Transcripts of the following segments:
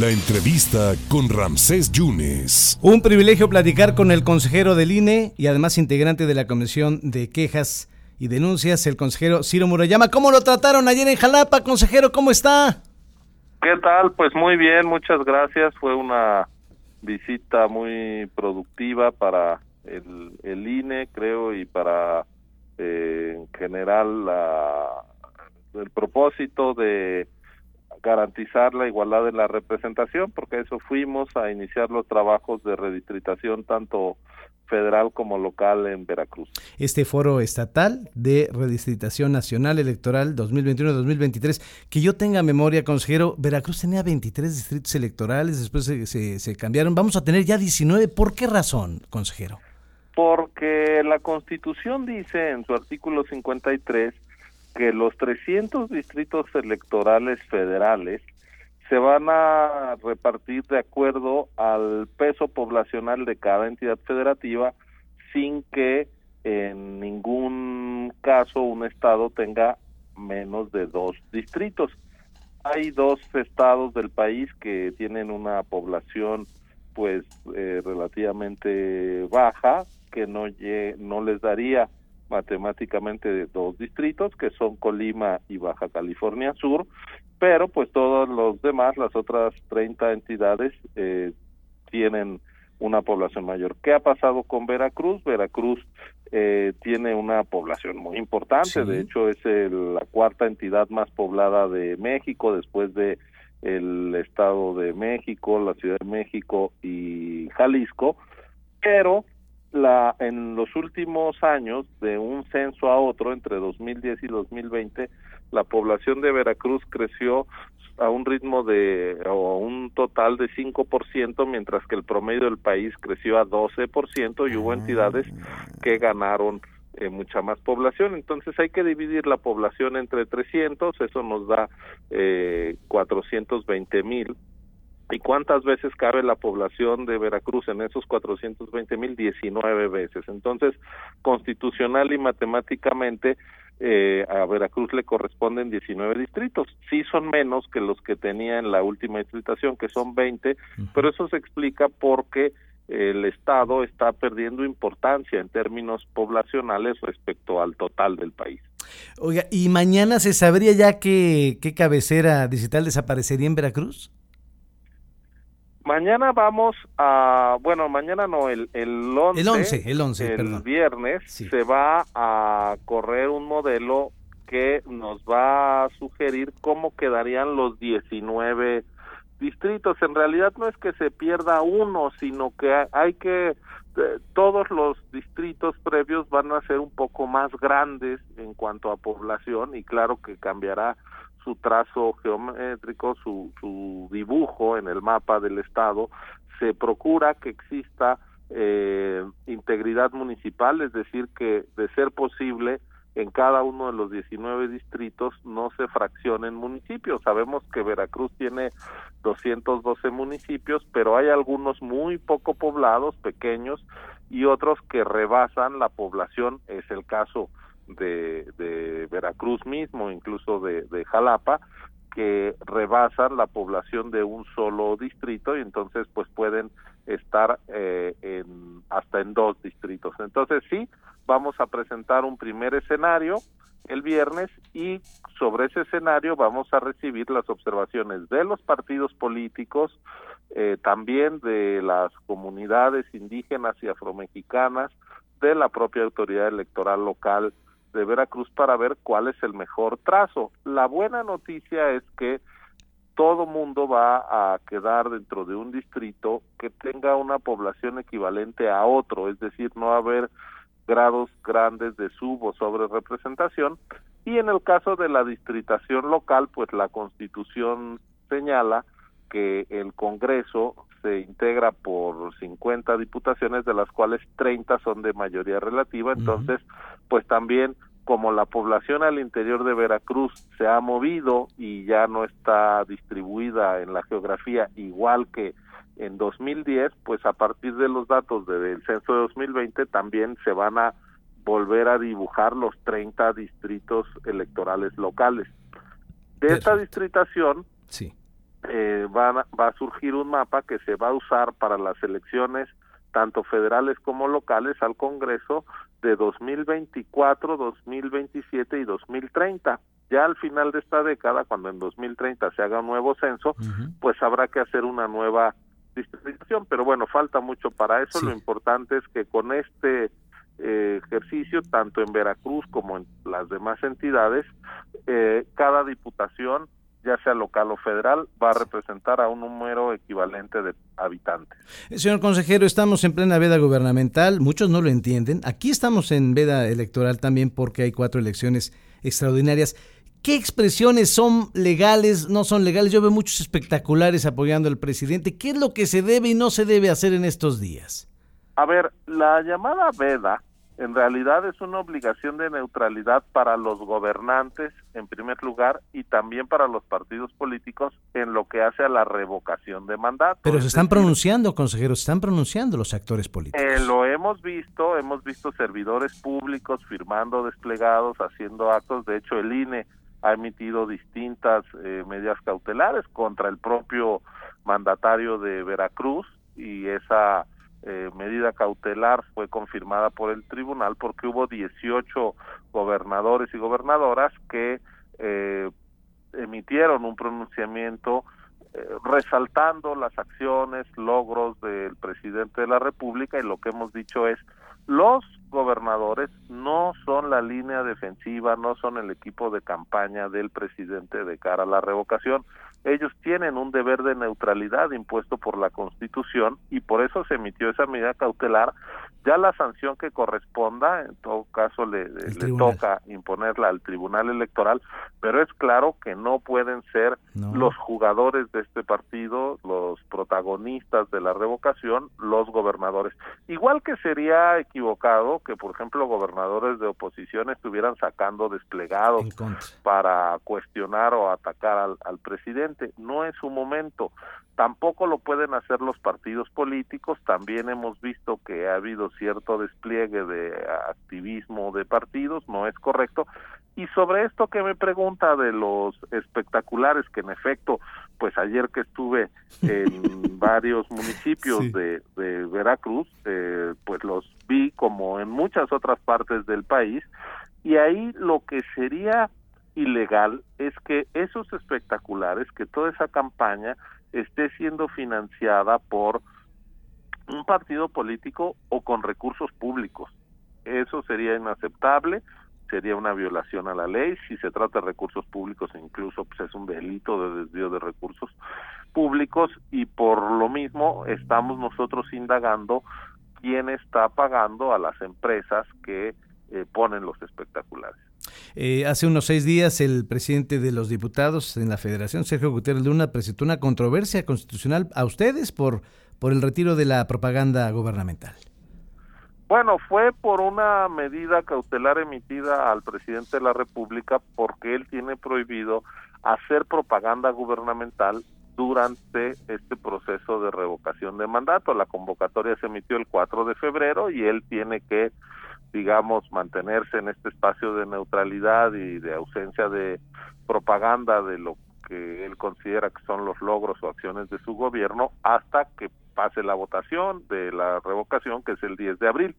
La entrevista con Ramsés Yunes. Un privilegio platicar con el consejero del INE y además integrante de la Comisión de Quejas y Denuncias, el consejero Ciro Murayama. ¿Cómo lo trataron ayer en Jalapa, consejero? ¿Cómo está? ¿Qué tal? Pues muy bien, muchas gracias. Fue una visita muy productiva para el, el INE, creo, y para eh, en general la, el propósito de garantizar la igualdad de la representación, porque eso fuimos a iniciar los trabajos de redistritación tanto federal como local en Veracruz. Este foro estatal de redistritación nacional electoral 2021-2023, que yo tenga memoria, consejero, Veracruz tenía 23 distritos electorales, después se, se cambiaron, vamos a tener ya 19, ¿por qué razón, consejero? Porque la Constitución dice en su artículo 53 que los 300 distritos electorales federales se van a repartir de acuerdo al peso poblacional de cada entidad federativa sin que en ningún caso un estado tenga menos de dos distritos. Hay dos estados del país que tienen una población pues eh, relativamente baja que no no les daría matemáticamente de dos distritos que son Colima y Baja California Sur, pero pues todos los demás, las otras 30 entidades eh, tienen una población mayor. ¿Qué ha pasado con Veracruz? Veracruz eh, tiene una población muy importante, de hecho es la cuarta entidad más poblada de México después de el Estado de México, la Ciudad de México y Jalisco, pero la en los últimos años de un censo a otro entre 2010 y 2020 la población de Veracruz creció a un ritmo de o un total de 5% mientras que el promedio del país creció a 12% y hubo entidades que ganaron eh, mucha más población. Entonces hay que dividir la población entre 300, eso nos da eh, 420 mil ¿Y cuántas veces cabe la población de Veracruz en esos 420 mil? 19 veces. Entonces, constitucional y matemáticamente, eh, a Veracruz le corresponden 19 distritos. Sí son menos que los que tenía en la última distritación, que son 20, pero eso se explica porque el Estado está perdiendo importancia en términos poblacionales respecto al total del país. Oiga, ¿y mañana se sabría ya qué, qué cabecera digital desaparecería en Veracruz? Mañana vamos a, bueno, mañana no, el, el 11, el 11, el, 11, el viernes se va a correr un modelo que nos va a sugerir cómo quedarían los 19 distritos. En realidad no es que se pierda uno, sino que hay que eh, todos los distritos previos van a ser un poco más grandes en cuanto a población y claro que cambiará su trazo geométrico, su, su dibujo en el mapa del Estado, se procura que exista eh, integridad municipal, es decir, que de ser posible en cada uno de los 19 distritos no se fraccionen municipios. Sabemos que Veracruz tiene 212 municipios, pero hay algunos muy poco poblados, pequeños, y otros que rebasan la población, es el caso de, Veracruz mismo, incluso de, de Jalapa, que rebasan la población de un solo distrito y entonces pues pueden estar eh, en, hasta en dos distritos. Entonces sí, vamos a presentar un primer escenario el viernes y sobre ese escenario vamos a recibir las observaciones de los partidos políticos, eh, también de las comunidades indígenas y afromexicanas, de la propia autoridad electoral local de Veracruz para ver cuál es el mejor trazo. La buena noticia es que todo mundo va a quedar dentro de un distrito que tenga una población equivalente a otro, es decir, no va a haber grados grandes de sub o sobre representación y en el caso de la distritación local, pues la Constitución señala que el Congreso se integra por 50 diputaciones, de las cuales 30 son de mayoría relativa, entonces, pues también como la población al interior de Veracruz se ha movido y ya no está distribuida en la geografía igual que en 2010, pues a partir de los datos del censo de 2020 también se van a volver a dibujar los 30 distritos electorales locales. De esta distritación, sí eh, va, va a surgir un mapa que se va a usar para las elecciones tanto federales como locales al Congreso de 2024, 2027 y 2030. Ya al final de esta década, cuando en 2030 se haga un nuevo censo, pues habrá que hacer una nueva distribución, pero bueno, falta mucho para eso. Lo importante es que con este eh, ejercicio, tanto en Veracruz como en las demás entidades, eh, cada diputación ya sea local o federal, va a representar a un número equivalente de habitantes. Eh, señor consejero, estamos en plena veda gubernamental, muchos no lo entienden. Aquí estamos en veda electoral también porque hay cuatro elecciones extraordinarias. ¿Qué expresiones son legales, no son legales? Yo veo muchos espectaculares apoyando al presidente. ¿Qué es lo que se debe y no se debe hacer en estos días? A ver, la llamada veda en realidad es una obligación de neutralidad para los gobernantes, en primer lugar, y también para los partidos políticos en lo que hace a la revocación de mandato. Pero se están pronunciando, consejeros, se están pronunciando los actores políticos. Eh, lo hemos visto, hemos visto servidores públicos firmando desplegados, haciendo actos. De hecho, el INE ha emitido distintas eh, medidas cautelares contra el propio mandatario de Veracruz y esa eh, medida cautelar fue confirmada por el tribunal porque hubo 18 gobernadores y gobernadoras que eh, emitieron un pronunciamiento eh, resaltando las acciones, logros del presidente de la República y lo que hemos dicho es los gobernadores no son la línea defensiva, no son el equipo de campaña del presidente de cara a la revocación. Ellos tienen un deber de neutralidad impuesto por la Constitución y por eso se emitió esa medida cautelar. Ya la sanción que corresponda, en todo caso, le, le toca imponerla al Tribunal Electoral, pero es claro que no pueden ser los jugadores de este partido, los protagonistas de la revocación, los gobernadores. Igual que sería equivocado que, por ejemplo, gobernadores de oposición estuvieran sacando desplegados para cuestionar o atacar al, al, presidente. No es su momento. Tampoco lo pueden hacer los partidos políticos. También hemos visto que ha habido cierto despliegue de activismo de partidos. No es correcto. Y sobre esto que me pregunta de los espectaculares, que en efecto, pues ayer que estuve en varios municipios de, de, Veracruz, eh, pues los vi como en muchas otras partes del país, y ahí lo que sería ilegal es que esos espectaculares, que toda esa campaña esté siendo financiada por un partido político o con recursos públicos. Eso sería inaceptable sería una violación a la ley. Si se trata de recursos públicos, incluso pues, es un delito de desvío de recursos públicos y por lo mismo estamos nosotros indagando quién está pagando a las empresas que eh, ponen los espectaculares. Eh, hace unos seis días el presidente de los diputados en la Federación, Sergio Gutiérrez Luna, presentó una controversia constitucional a ustedes por, por el retiro de la propaganda gubernamental. Bueno, fue por una medida cautelar emitida al presidente de la República porque él tiene prohibido hacer propaganda gubernamental durante este proceso de revocación de mandato. La convocatoria se emitió el 4 de febrero y él tiene que, digamos, mantenerse en este espacio de neutralidad y de ausencia de propaganda de lo que él considera que son los logros o acciones de su gobierno hasta que pase la votación de la revocación, que es el 10 de abril.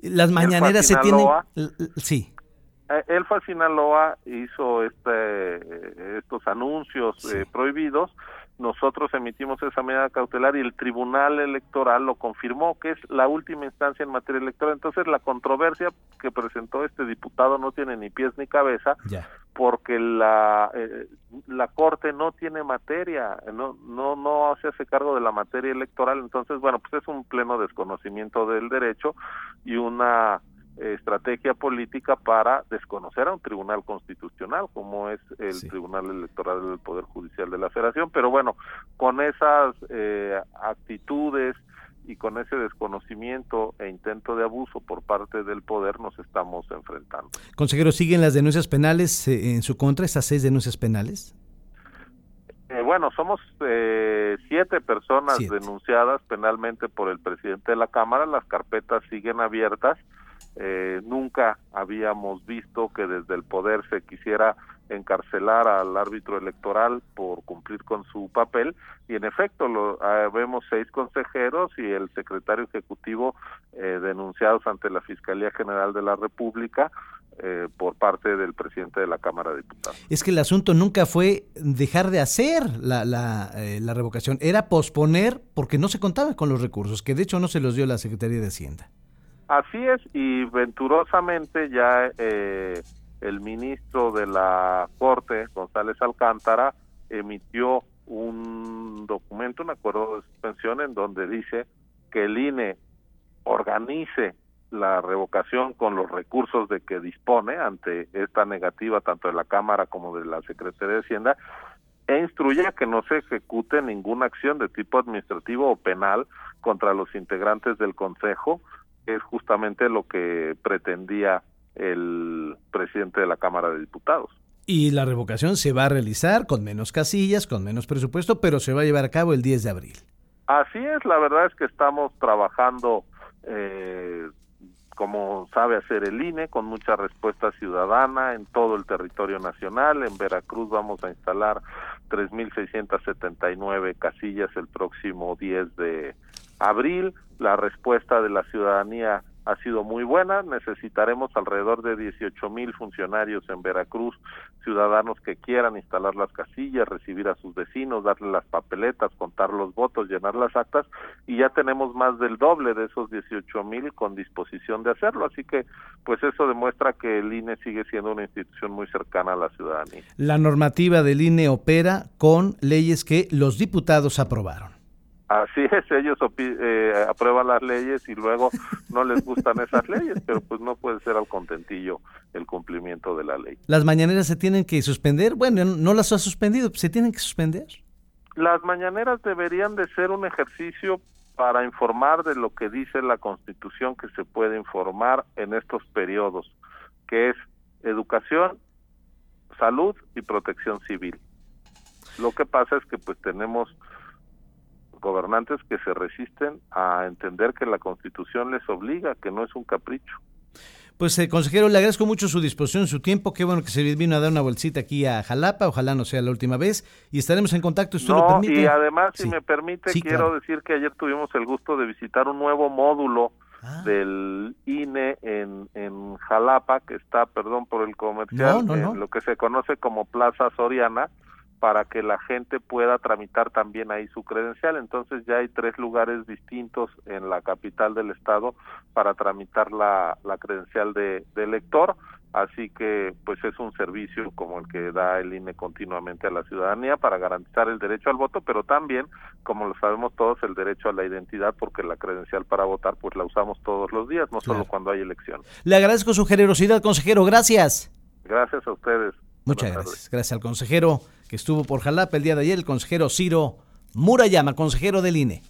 Las mañaneras se tienen... Sí. Eh, él fue a Sinaloa, hizo este, eh, estos anuncios eh, prohibidos, nosotros emitimos esa medida cautelar y el Tribunal Electoral lo confirmó, que es la última instancia en materia electoral. Entonces, la controversia que presentó este diputado no tiene ni pies ni cabeza, porque la, eh, la Corte no tiene materia, no, no, no se hace cargo de la materia electoral. Entonces, bueno, pues es un pleno desconocimiento del derecho y una estrategia política para desconocer a un tribunal constitucional como es el Tribunal Electoral del Poder Judicial de la Federación, pero bueno, con esas eh, actitudes y con ese desconocimiento e intento de abuso por parte del poder nos estamos enfrentando. Consejero, ¿siguen las denuncias penales eh, en su contra, estas seis denuncias penales? Eh, bueno, somos siete personas denunciadas penalmente por el presidente de la Cámara, las carpetas siguen abiertas eh, nunca habíamos visto que desde el poder se quisiera encarcelar al árbitro electoral por cumplir con su papel y en efecto lo, ah, vemos seis consejeros y el secretario ejecutivo eh, denunciados ante la Fiscalía General de la República eh, por parte del presidente de la Cámara de Diputados. Es que el asunto nunca fue dejar de hacer la, la, eh, la revocación, era posponer porque no se contaba con los recursos, que de hecho no se los dio la Secretaría de Hacienda. Así es, y venturosamente ya eh, el ministro de la Corte, González Alcántara, emitió un documento, un acuerdo de suspensión, en donde dice que el INE organice la revocación con los recursos de que dispone ante esta negativa tanto de la Cámara como de la Secretaría de Hacienda e instruye a que no se ejecute ninguna acción de tipo administrativo o penal contra los integrantes del Consejo, que es justamente lo que pretendía el presidente de la Cámara de Diputados. Y la revocación se va a realizar con menos casillas, con menos presupuesto, pero se va a llevar a cabo el 10 de abril. Así es, la verdad es que estamos trabajando eh, como sabe hacer el INE, con mucha respuesta ciudadana en todo el territorio nacional. En Veracruz vamos a instalar 3.679 casillas el próximo 10 de abril. La respuesta de la ciudadanía ha sido muy buena. Necesitaremos alrededor de 18 mil funcionarios en Veracruz, ciudadanos que quieran instalar las casillas, recibir a sus vecinos, darle las papeletas, contar los votos, llenar las actas y ya tenemos más del doble de esos 18 mil con disposición de hacerlo. Así que, pues eso demuestra que el INE sigue siendo una institución muy cercana a la ciudadanía. La normativa del INE opera con leyes que los diputados aprobaron. Así es, ellos eh, aprueban las leyes y luego no les gustan esas leyes, pero pues no puede ser al contentillo el cumplimiento de la ley. ¿Las mañaneras se tienen que suspender? Bueno, no las ha suspendido, ¿se tienen que suspender? Las mañaneras deberían de ser un ejercicio para informar de lo que dice la Constitución que se puede informar en estos periodos, que es educación, salud y protección civil. Lo que pasa es que pues tenemos gobernantes que se resisten a entender que la Constitución les obliga, que no es un capricho. Pues, eh, consejero, le agradezco mucho su disposición, su tiempo. Qué bueno que se vino a dar una bolsita aquí a Jalapa. Ojalá no sea la última vez. Y estaremos en contacto. no, y además, si me permite, quiero decir que ayer tuvimos el gusto de visitar un nuevo módulo ah. del INE en, en Jalapa, que está, perdón por el comercial, en lo que se conoce como Plaza Soriana para que la gente pueda tramitar también ahí su credencial. Entonces ya hay tres lugares distintos en la capital del estado para tramitar la, la credencial de, de elector. Así que pues es un servicio como el que da el INE continuamente a la ciudadanía para garantizar el derecho al voto, pero también, como lo sabemos todos, el derecho a la identidad, porque la credencial para votar pues la usamos todos los días, no solo cuando hay elección. Le agradezco su generosidad, consejero. Gracias. Gracias a ustedes. Muchas gracias. Gracias al consejero que estuvo por Jalapa el día de ayer, el consejero Ciro Murayama, consejero del INE.